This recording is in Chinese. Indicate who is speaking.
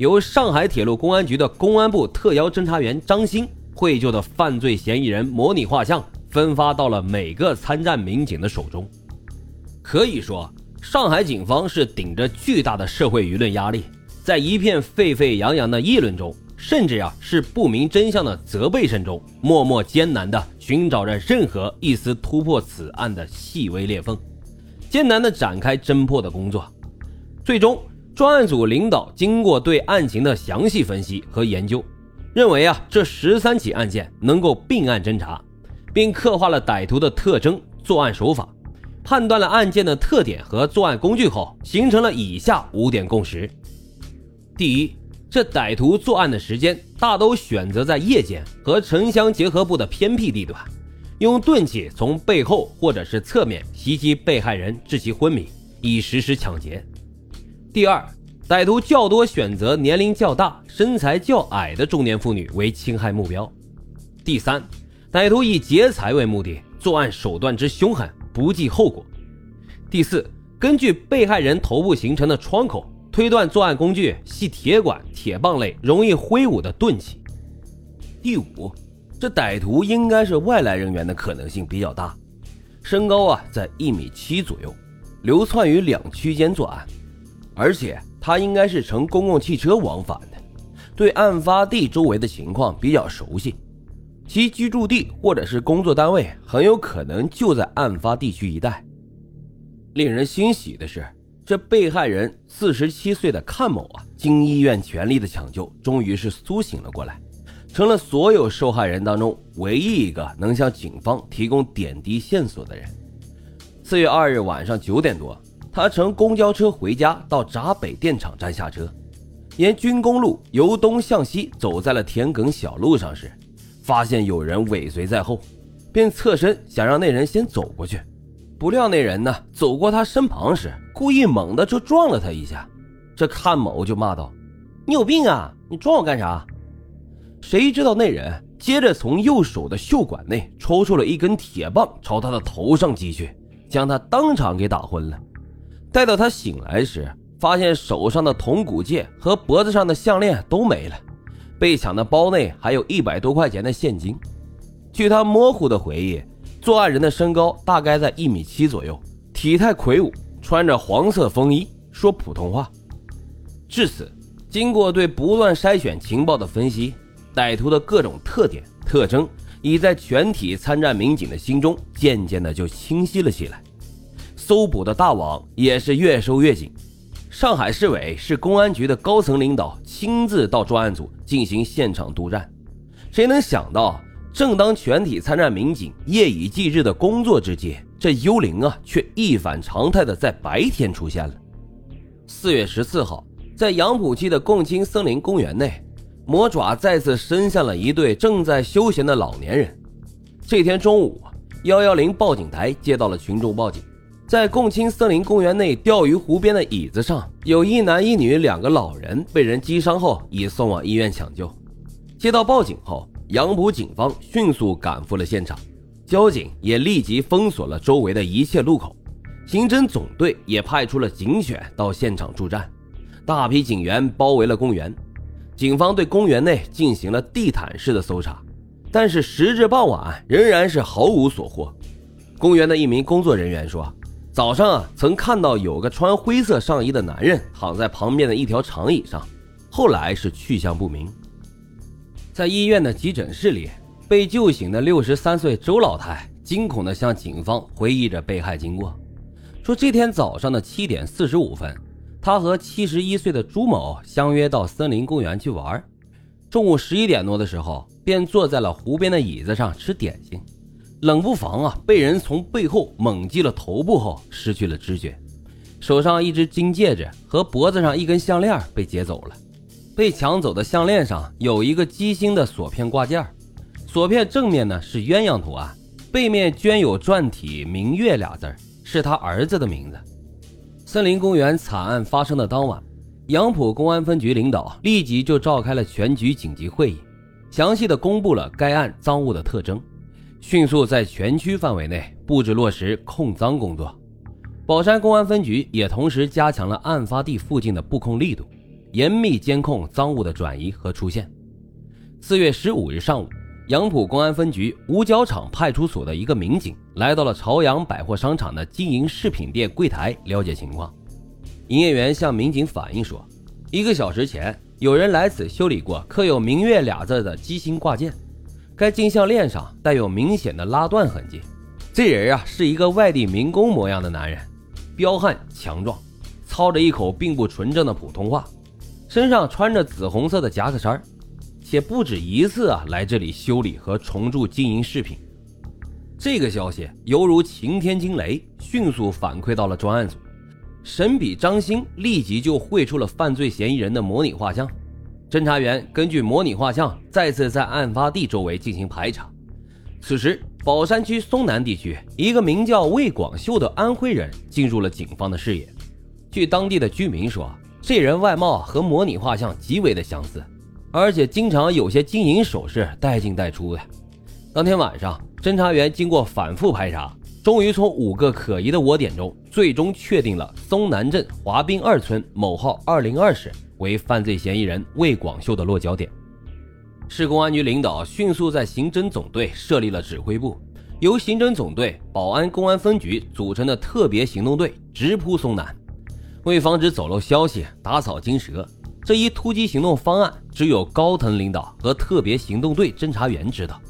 Speaker 1: 由上海铁路公安局的公安部特邀侦查员张鑫绘就的犯罪嫌疑人模拟画像分发到了每个参战民警的手中。可以说，上海警方是顶着巨大的社会舆论压力，在一片沸沸扬扬的议论中，甚至啊是不明真相的责备声中，默默艰难地寻找着任何一丝突破此案的细微裂缝，艰难地展开侦破的工作。最终，专案组领导经过对案情的详细分析和研究，认为啊，这十三起案件能够并案侦查，并刻画了歹徒的特征、作案手法，判断了案件的特点和作案工具后，形成了以下五点共识：第一，这歹徒作案的时间大都选择在夜间和城乡结合部的偏僻地段，用钝器从背后或者是侧面袭击被害人，致其昏迷，以实施抢劫。第二，歹徒较多选择年龄较大、身材较矮的中年妇女为侵害目标。第三，歹徒以劫财为目的，作案手段之凶狠，不计后果。第四，根据被害人头部形成的创口，推断作案工具系铁管、铁棒类容易挥舞的钝器。第五，这歹徒应该是外来人员的可能性比较大，身高啊在一米七左右，流窜于两区间作案。而且他应该是乘公共汽车往返的，对案发地周围的情况比较熟悉，其居住地或者是工作单位很有可能就在案发地区一带。令人欣喜的是，这被害人四十七岁的阚某啊，经医院全力的抢救，终于是苏醒了过来，成了所有受害人当中唯一一个能向警方提供点滴线索的人。四月二日晚上九点多。他乘公交车回家，到闸北电厂站下车，沿军工路由东向西走在了田埂小路上时，发现有人尾随在后，便侧身想让那人先走过去。不料那人呢，走过他身旁时，故意猛地就撞了他一下。这阚某就骂道：“你有病啊！你撞我干啥？”谁知道那人接着从右手的袖管内抽出了一根铁棒，朝他的头上击去，将他当场给打昏了。待到他醒来时，发现手上的铜骨戒和脖子上的项链都没了，被抢的包内还有一百多块钱的现金。据他模糊的回忆，作案人的身高大概在一米七左右，体态魁梧，穿着黄色风衣，说普通话。至此，经过对不断筛选情报的分析，歹徒的各种特点特征已在全体参战民警的心中渐渐的就清晰了起来。搜捕的大网也是越收越紧。上海市委市公安局的高层领导亲自到专案组进行现场督战。谁能想到，正当全体参战民警夜以继日的工作之际，这幽灵啊，却一反常态的在白天出现了。四月十四号，在杨浦区的共青森林公园内，魔爪再次伸向了一对正在休闲的老年人。这天中午，幺幺零报警台接到了群众报警。在共青森林公园内钓鱼湖边的椅子上，有一男一女两个老人被人击伤后，已送往医院抢救。接到报警后，杨浦警方迅速赶赴了现场，交警也立即封锁了周围的一切路口，刑侦总队也派出了警犬到现场助战，大批警员包围了公园。警方对公园内进行了地毯式的搜查，但是时至傍晚，仍然是毫无所获。公园的一名工作人员说。早上啊，曾看到有个穿灰色上衣的男人躺在旁边的一条长椅上，后来是去向不明。在医院的急诊室里，被救醒的六十三岁周老太惊恐地向警方回忆着被害经过，说这天早上的七点四十五分，她和七十一岁的朱某相约到森林公园去玩，中午十一点多的时候，便坐在了湖边的椅子上吃点心。冷不防啊，被人从背后猛击了头部后失去了知觉，手上一只金戒指和脖子上一根项链被劫走了。被抢走的项链上有一个鸡心的锁片挂件，锁片正面呢是鸳鸯图案，背面镌有篆体“明月”俩字是他儿子的名字。森林公园惨案发生的当晚，杨浦公安分局领导立即就召开了全局紧急会议，详细的公布了该案赃物的特征。迅速在全区范围内布置落实控赃工作，宝山公安分局也同时加强了案发地附近的布控力度，严密监控赃物的转移和出现。四月十五日上午，杨浦公安分局五角场派出所的一个民警来到了朝阳百货商场的经营饰品店柜台了解情况。营业员向民警反映说，一个小时前有人来此修理过刻有“明月”俩字的机芯挂件，该金项链上带有明显的拉断痕迹。这人啊，是一个外地民工模样的男人，彪悍强壮，操着一口并不纯正的普通话，身上穿着紫红色的夹克衫。且不止一次啊，来这里修理和重铸金银饰品。这个消息犹如晴天惊雷，迅速反馈到了专案组。神笔张鑫立即就绘出了犯罪嫌疑人的模拟画像。侦查员根据模拟画像，再次在案发地周围进行排查。此时，宝山区松南地区一个名叫魏广秀的安徽人进入了警方的视野。据当地的居民说，这人外貌和模拟画像极为的相似。而且经常有些金银首饰带进带出的。当天晚上，侦查员经过反复排查，终于从五个可疑的窝点中，最终确定了松南镇华滨二村某号二零二室为犯罪嫌疑人魏广秀的落脚点。市公安局领导迅速在刑侦总队设立了指挥部，由刑侦总队、保安公安分局组成的特别行动队直扑松南，为防止走漏消息，打草惊蛇。这一突击行动方案只有高层领导和特别行动队侦查员知道。